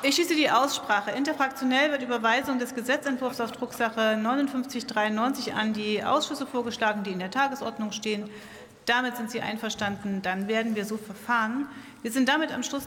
Ich schließe die Aussprache. Interfraktionell wird Überweisung des Gesetzentwurfs auf Drucksache 5993 an die Ausschüsse vorgeschlagen, die in der Tagesordnung stehen. Damit sind Sie einverstanden. Dann werden wir so verfahren. Wir sind damit am Schluss der